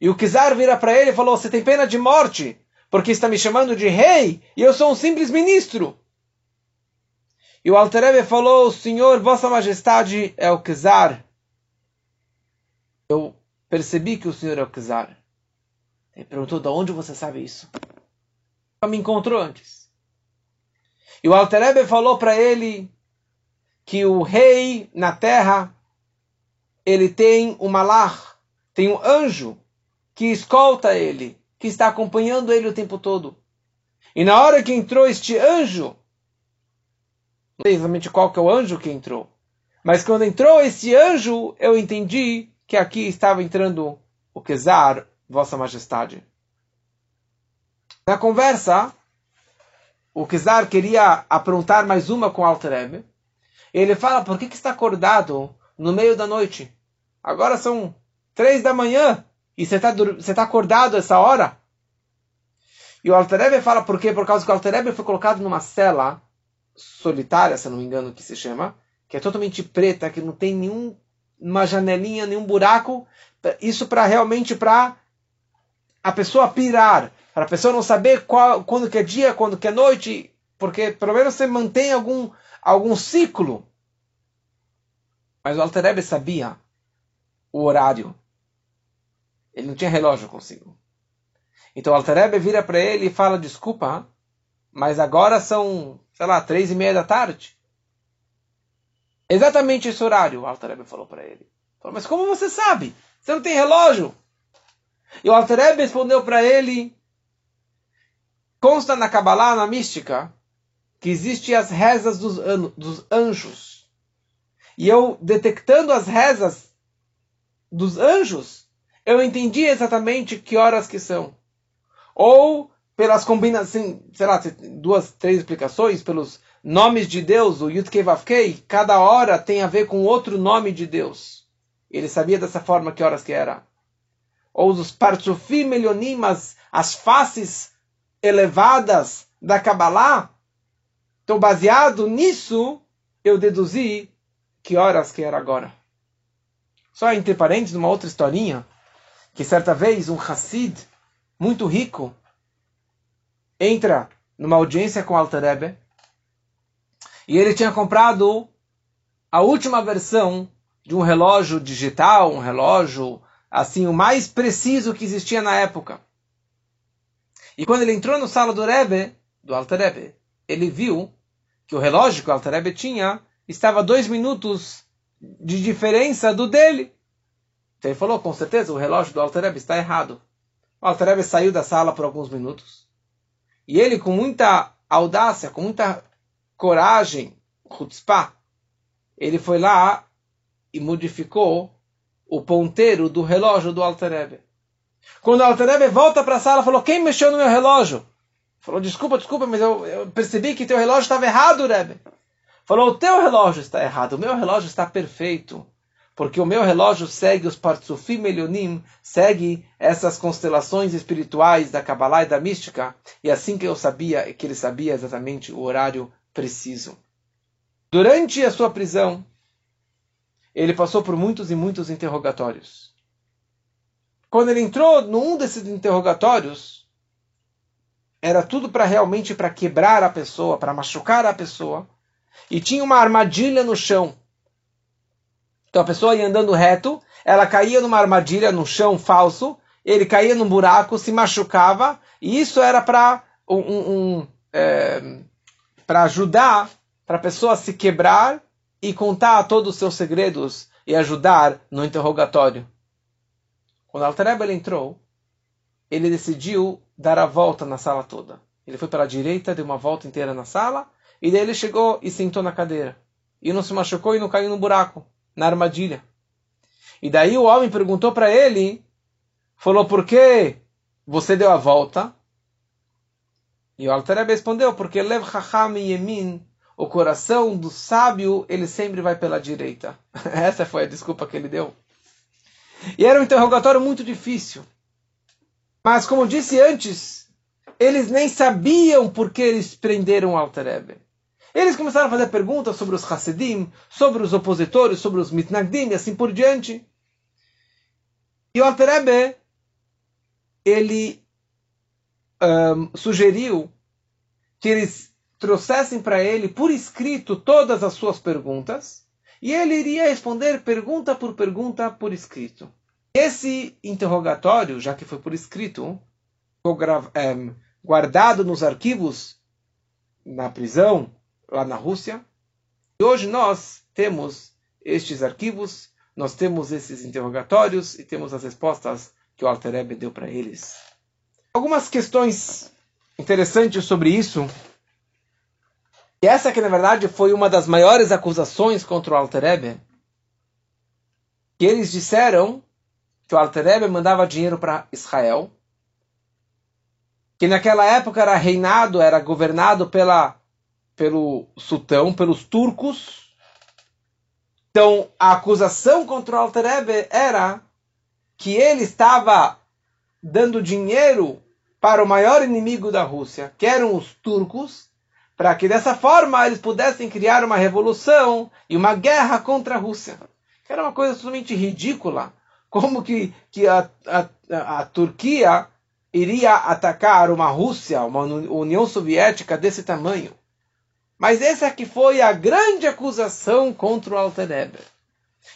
E o Kizar vira para ele e falou: Você tem pena de morte, porque está me chamando de rei e eu sou um simples ministro. E o Alterebe falou: Senhor, Vossa Majestade é o Kizar. Eu percebi que o Senhor é o Kizar. Ele perguntou: de onde você sabe isso? Me encontrou antes. E o Alterebe falou para ele que o rei na terra ele tem um malach, tem um anjo que escolta ele, que está acompanhando ele o tempo todo. E na hora que entrou este anjo, não sei exatamente qual que é o anjo que entrou, mas quando entrou esse anjo, eu entendi que aqui estava entrando o Kesar, Vossa Majestade. Na conversa, o Kizar queria aprontar mais uma com Alter Ele fala, por que, que está acordado no meio da noite? Agora são três da manhã e você está tá acordado essa hora? E o Alter fala por quê? Por causa que o Alter foi colocado numa cela solitária, se não me engano que se chama, que é totalmente preta, que não tem nenhuma janelinha, nenhum buraco. Isso para realmente para a pessoa pirar, para a pessoa não saber qual, quando que é dia, quando que é noite, porque pelo menos você mantém algum, algum ciclo. Mas o Alterebe sabia o horário. Ele não tinha relógio consigo. Então o Alterebe vira para ele e fala, desculpa, mas agora são, sei lá, três e meia da tarde. Exatamente esse horário, o Alterebe falou para ele. Falou, mas como você sabe? Você não tem relógio? E o Alter respondeu para ele, consta na Kabbalah, na mística, que existem as rezas dos, dos anjos. E eu, detectando as rezas dos anjos, eu entendi exatamente que horas que são. Ou pelas combinações, sei lá, duas, três explicações, pelos nomes de Deus, o Yud Vavkei, cada hora tem a ver com outro nome de Deus. Ele sabia dessa forma que horas que era ou os partsufim melionim, as, as faces elevadas da Kabbalah. Então, baseado nisso, eu deduzi que horas que era agora. Só entre parênteses, uma outra historinha, que certa vez um Hassid, muito rico, entra numa audiência com Alter Rebbe, E ele tinha comprado a última versão de um relógio digital, um relógio assim o mais preciso que existia na época. E quando ele entrou no sala do Rebbe, do Alter Rebbe, ele viu que o relógio que o Alter Rebbe tinha estava dois minutos de diferença do dele. Então ele falou, com certeza, o relógio do Alter Rebbe está errado. O Alter Rebbe saiu da sala por alguns minutos. E ele, com muita audácia, com muita coragem, chutzpah, ele foi lá e modificou o ponteiro do relógio do Alter Rebbe. Quando o Alter Rebbe volta para a sala, falou, quem mexeu no meu relógio? Falou, desculpa, desculpa, mas eu, eu percebi que teu relógio estava errado, Rebbe. Falou, o teu relógio está errado, o meu relógio está perfeito. Porque o meu relógio segue os Partsufim Melionim, segue essas constelações espirituais da Kabbalah e da mística. E assim que eu sabia, que ele sabia exatamente o horário preciso. Durante a sua prisão, ele passou por muitos e muitos interrogatórios. Quando ele entrou num desses interrogatórios, era tudo para realmente para quebrar a pessoa, para machucar a pessoa. E tinha uma armadilha no chão. Então a pessoa ia andando reto, ela caía numa armadilha no chão falso, ele caía num buraco, se machucava, e isso era para um, um, um é, para ajudar para a pessoa se quebrar e contar todos os seus segredos e ajudar no interrogatório. Quando Altareba entrou, ele decidiu dar a volta na sala toda. Ele foi para a direita, deu uma volta inteira na sala, e daí ele chegou e sentou na cadeira. E não se machucou e não caiu no buraco, na armadilha. E daí o homem perguntou para ele, falou, por que você deu a volta? E o Altareb respondeu, porque Lev Chacham Yemin, o coração do sábio, ele sempre vai pela direita. Essa foi a desculpa que ele deu. E era um interrogatório muito difícil. Mas, como disse antes, eles nem sabiam por que eles prenderam o Alter Eles começaram a fazer perguntas sobre os Hassidim, sobre os opositores, sobre os Mitnagdim e assim por diante. E o Alter ele um, sugeriu que eles trouxessem para ele por escrito todas as suas perguntas e ele iria responder pergunta por pergunta por escrito. Esse interrogatório, já que foi por escrito, ficou é, guardado nos arquivos na prisão lá na Rússia. E hoje nós temos estes arquivos, nós temos esses interrogatórios e temos as respostas que o Alter Rebbe deu para eles. Algumas questões interessantes sobre isso. E essa que na verdade foi uma das maiores acusações contra o Alter Rebbe, que eles disseram que o Alter mandava dinheiro para Israel, que naquela época era reinado, era governado pela, pelo sultão, pelos turcos. Então, a acusação contra o Alter era que ele estava dando dinheiro para o maior inimigo da Rússia, que eram os turcos, para que dessa forma eles pudessem criar uma revolução e uma guerra contra a Rússia. Era uma coisa totalmente ridícula como que, que a, a, a Turquia iria atacar uma Rússia, uma União Soviética desse tamanho. Mas essa que foi a grande acusação contra o Alter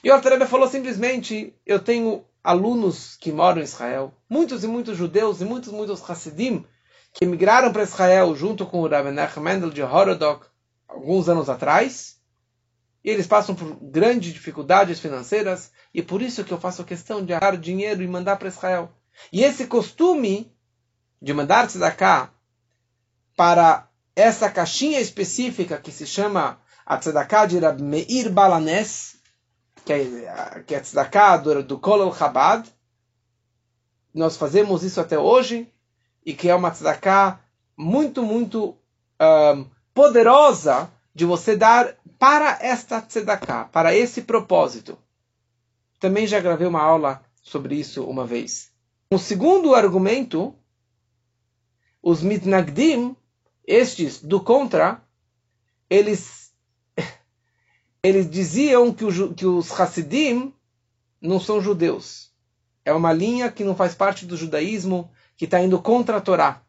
E o Alter falou simplesmente, eu tenho alunos que moram em Israel, muitos e muitos judeus e muitos muitos Hassidim que emigraram para Israel junto com o Rabbi Mendel de Horodok alguns anos atrás. E eles passam por grandes dificuldades financeiras e por isso que eu faço questão de dar dinheiro e mandar para Israel. E esse costume de mandar tzedakah para essa caixinha específica que se chama a tzedakah de Rab Meir Balanes, que é, que é a tzedakah do, do Kol Chabad, nós fazemos isso até hoje, e que é uma tzedakah muito, muito um, poderosa de você dar para esta tzedakah, para esse propósito. Também já gravei uma aula sobre isso uma vez. O segundo argumento, os mitnagdim, estes do contra, eles, eles diziam que, o, que os Hassidim não são judeus. É uma linha que não faz parte do judaísmo, que está indo contra a Torá.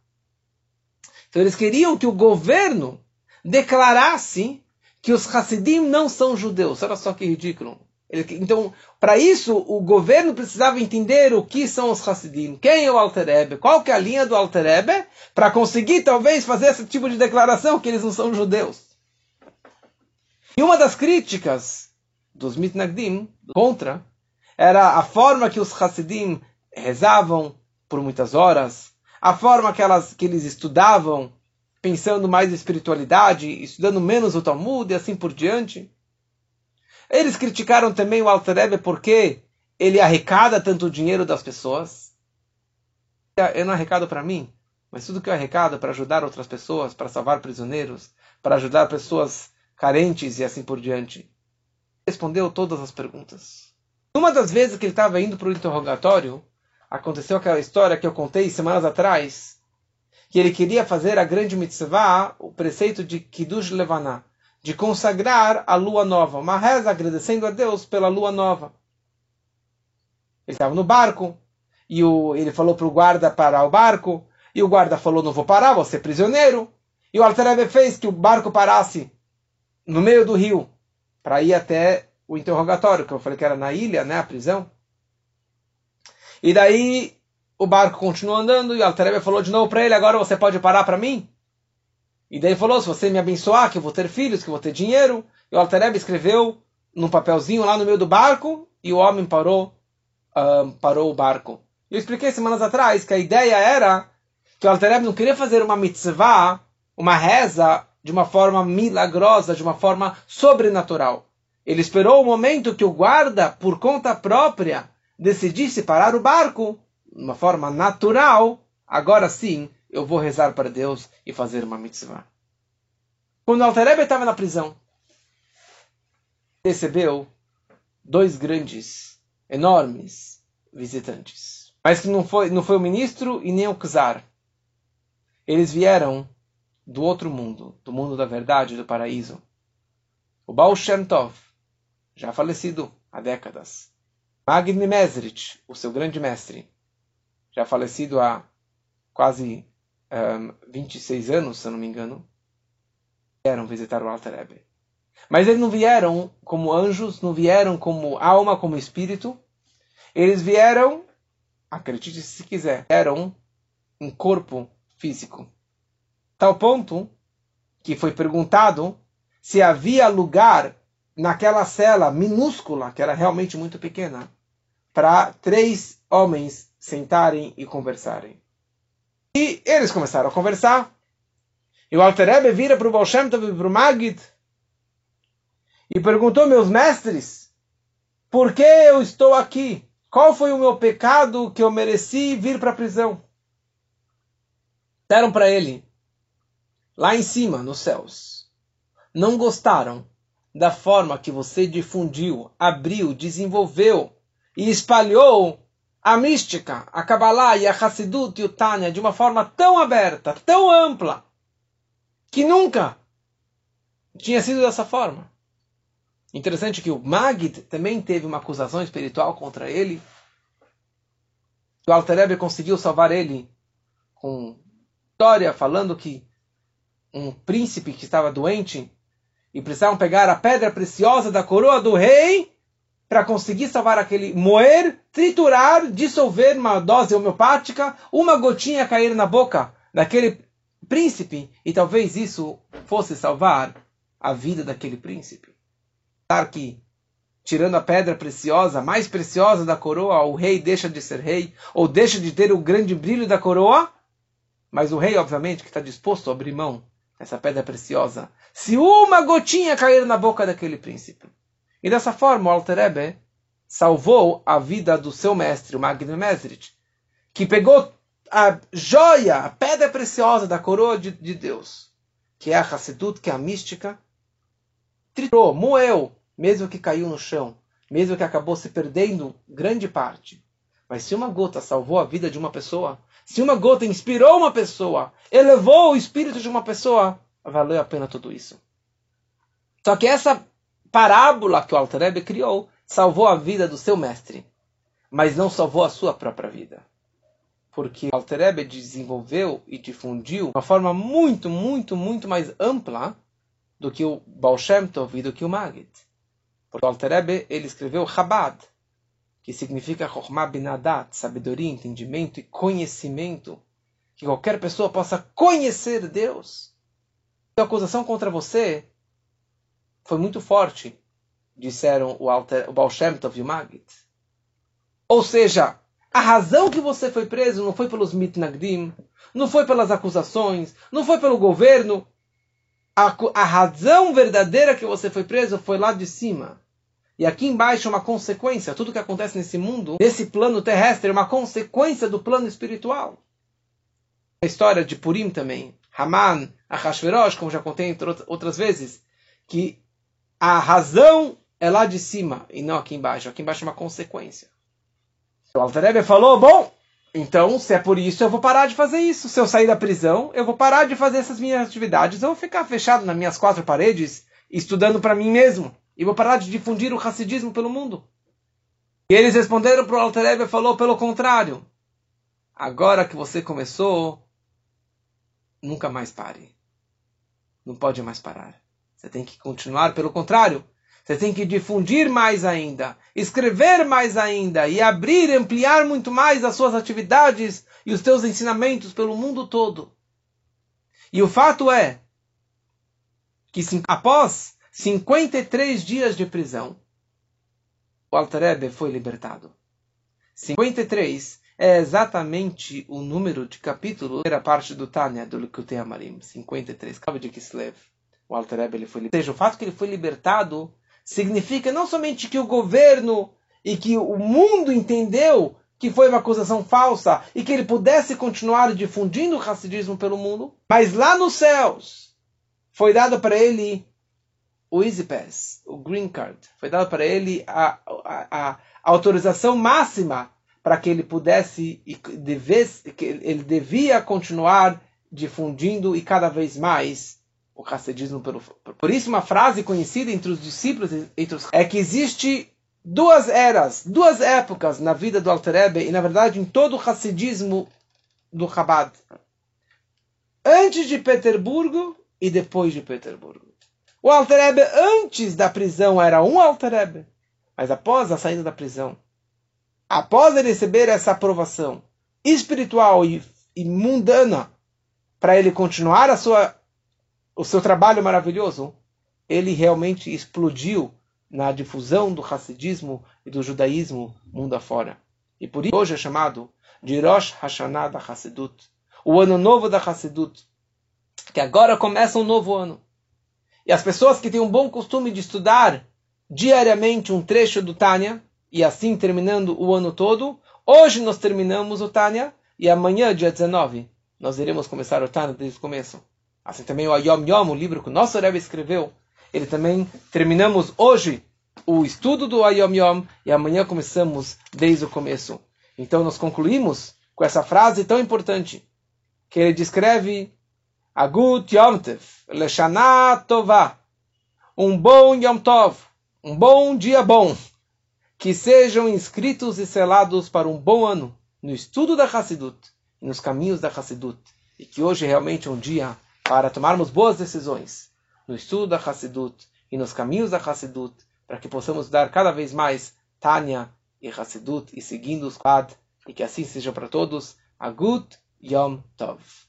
Então eles queriam que o governo declarasse que os Hassidim não são judeus. Olha só que ridículo. Ele, então, para isso, o governo precisava entender o que são os Hassidim, quem é o Alter qual que é a linha do Alter para conseguir, talvez, fazer esse tipo de declaração que eles não são judeus. E uma das críticas dos Mitnagdim contra era a forma que os Hassidim rezavam por muitas horas, a forma que, elas, que eles estudavam, pensando mais em espiritualidade, estudando menos o Talmud e assim por diante. Eles criticaram também o Alter porque ele arrecada tanto dinheiro das pessoas. Eu não arrecado para mim, mas tudo que eu arrecado para ajudar outras pessoas, para salvar prisioneiros, para ajudar pessoas carentes e assim por diante. Respondeu todas as perguntas. Uma das vezes que ele estava indo para o interrogatório, aconteceu aquela história que eu contei semanas atrás, que ele queria fazer a grande mitzvah, o preceito de Kiddush Levaná, de consagrar a lua nova, uma reza agradecendo a Deus pela lua nova. Ele estava no barco, e o, ele falou para o guarda parar o barco, e o guarda falou, não vou parar, vou ser prisioneiro. E o Altarebe fez que o barco parasse no meio do rio, para ir até o interrogatório, que eu falei que era na ilha, né, a prisão. E daí o barco continuou andando e o Altarebe falou de novo para ele, agora você pode parar para mim? E daí falou, se você me abençoar, que eu vou ter filhos, que eu vou ter dinheiro. E o Altareb escreveu num papelzinho lá no meio do barco e o homem parou, um, parou o barco. Eu expliquei semanas atrás que a ideia era que o Altareb não queria fazer uma mitzvah, uma reza, de uma forma milagrosa, de uma forma sobrenatural. Ele esperou o momento que o guarda, por conta própria, decidisse parar o barco, de uma forma natural. Agora sim, eu vou rezar para Deus e fazer uma mitzvah. Quando Altareb estava na prisão, recebeu dois grandes, enormes visitantes. Mas que não foi, não foi o ministro e nem o czar. Eles vieram do outro mundo, do mundo da verdade, do paraíso. O Baal Shem Tov, já falecido há décadas. Magni Mesrich, o seu grande mestre, já falecido há quase um, 26 anos, se eu não me engano, vieram visitar o Alter Rebbe. Mas eles não vieram como anjos, não vieram como alma, como espírito. Eles vieram, acredite se quiser, eram um corpo físico. Tal ponto que foi perguntado se havia lugar naquela cela minúscula, que era realmente muito pequena, para três homens sentarem e conversarem. E eles começaram a conversar. E o Alter Rebbe vira para o Baal Shem Tov e para o Magid e perguntou, meus mestres, por que eu estou aqui? Qual foi o meu pecado que eu mereci vir para a prisão? Deram para ele, lá em cima, nos céus. Não gostaram da forma que você difundiu, abriu, desenvolveu e espalhou a mística, a Kabbalah e a Hassidut e o Tânia de uma forma tão aberta, tão ampla, que nunca tinha sido dessa forma. Interessante que o Magid também teve uma acusação espiritual contra ele. O Alter conseguiu salvar ele com história falando que um príncipe que estava doente e precisavam pegar a pedra preciosa da coroa do rei para conseguir salvar aquele moer, triturar, dissolver uma dose homeopática, uma gotinha cair na boca daquele príncipe e talvez isso fosse salvar a vida daquele príncipe. Que tirando a pedra preciosa, mais preciosa da coroa, o rei deixa de ser rei ou deixa de ter o grande brilho da coroa, mas o rei, obviamente, que está disposto a abrir mão dessa pedra preciosa, se uma gotinha cair na boca daquele príncipe. E dessa forma, o Alter Rebbe salvou a vida do seu mestre, o Magno Mesrit, que pegou a joia, a pedra preciosa da coroa de, de Deus, que é a Hassedut, que é a mística, triturou, moeu, mesmo que caiu no chão, mesmo que acabou se perdendo grande parte. Mas se uma gota salvou a vida de uma pessoa, se uma gota inspirou uma pessoa, elevou o espírito de uma pessoa, valeu a pena tudo isso. Só que essa parábola que o Alter criou salvou a vida do seu mestre, mas não salvou a sua própria vida. Porque o Alter desenvolveu e difundiu de uma forma muito, muito, muito mais ampla do que o Baal Shem Tov e do que o Magid. Porque o Alter Rebbe, ele escreveu Chabad, que significa Chokhmah Binadat, sabedoria, entendimento e conhecimento, que qualquer pessoa possa conhecer Deus. A acusação contra você foi muito forte, disseram o, Alter, o Baal Shem Tov e o Magid. Ou seja, a razão que você foi preso não foi pelos mitnagdim, não foi pelas acusações, não foi pelo governo. A, a razão verdadeira que você foi preso foi lá de cima. E aqui embaixo é uma consequência. Tudo que acontece nesse mundo, nesse plano terrestre, é uma consequência do plano espiritual. A história de Purim também. Haman, Ahashverosh, como já contei outras vezes, que a razão é lá de cima e não aqui embaixo. Aqui embaixo é uma consequência. O Alter falou, bom, então, se é por isso, eu vou parar de fazer isso. Se eu sair da prisão, eu vou parar de fazer essas minhas atividades. Eu vou ficar fechado nas minhas quatro paredes, estudando para mim mesmo. E vou parar de difundir o racidismo pelo mundo. E eles responderam para o Alter e falou, pelo contrário. Agora que você começou, nunca mais pare. Não pode mais parar. Você tem que continuar, pelo contrário. Você tem que difundir mais ainda, escrever mais ainda e abrir, ampliar muito mais as suas atividades e os seus ensinamentos pelo mundo todo. E o fato é que após 53 dias de prisão, o Alter foi libertado. 53 é exatamente o número de capítulos da parte do Tânia, do Likutei Amarim. 53, Cabo de Kislev. O Alter ele foi libertado. Ou seja, o fato que ele foi libertado significa não somente que o governo e que o mundo entendeu que foi uma acusação falsa e que ele pudesse continuar difundindo o racismo pelo mundo, mas lá nos céus foi dado para ele o Easy Pass, o Green Card. Foi dado para ele a, a, a autorização máxima para que ele pudesse e devesse, que ele devia continuar difundindo e cada vez mais o racidismo pelo. Por isso, uma frase conhecida entre os discípulos entre os, é que existe duas eras, duas épocas na vida do Alter Rebbe e, na verdade, em todo o racidismo do Chabad. Antes de Peterburgo e depois de Peterburgo. O Alter Rebbe, antes da prisão, era um Alter Rebbe. Mas após a saída da prisão, após ele receber essa aprovação espiritual e, e mundana, para ele continuar a sua o seu trabalho maravilhoso, ele realmente explodiu na difusão do racidismo e do judaísmo mundo afora. E por isso hoje é chamado de Rosh Hashanah da Hassidut, o ano novo da Hassidut, que agora começa um novo ano. E as pessoas que têm um bom costume de estudar diariamente um trecho do Tânia, e assim terminando o ano todo, hoje nós terminamos o Tânia, e amanhã, dia 19, nós iremos começar o Tânia desde o começo. Assim também o Ayom Yom, o livro que o nosso Rebbe escreveu, ele também terminamos hoje o estudo do Ayom Yom e amanhã começamos desde o começo. Então nós concluímos com essa frase tão importante que ele descreve Agut Yom Tev, Leshana Tová, um bom Yom Tov, um bom dia bom, que sejam inscritos e selados para um bom ano no estudo da Hassidut nos caminhos da Hassidut, e que hoje realmente é um dia para tomarmos boas decisões no estudo da Hassidut e nos caminhos da Hassidut, para que possamos dar cada vez mais Tanya e Hassidut e seguindo os Qad, e que assim seja para todos. Agut Yom Tov.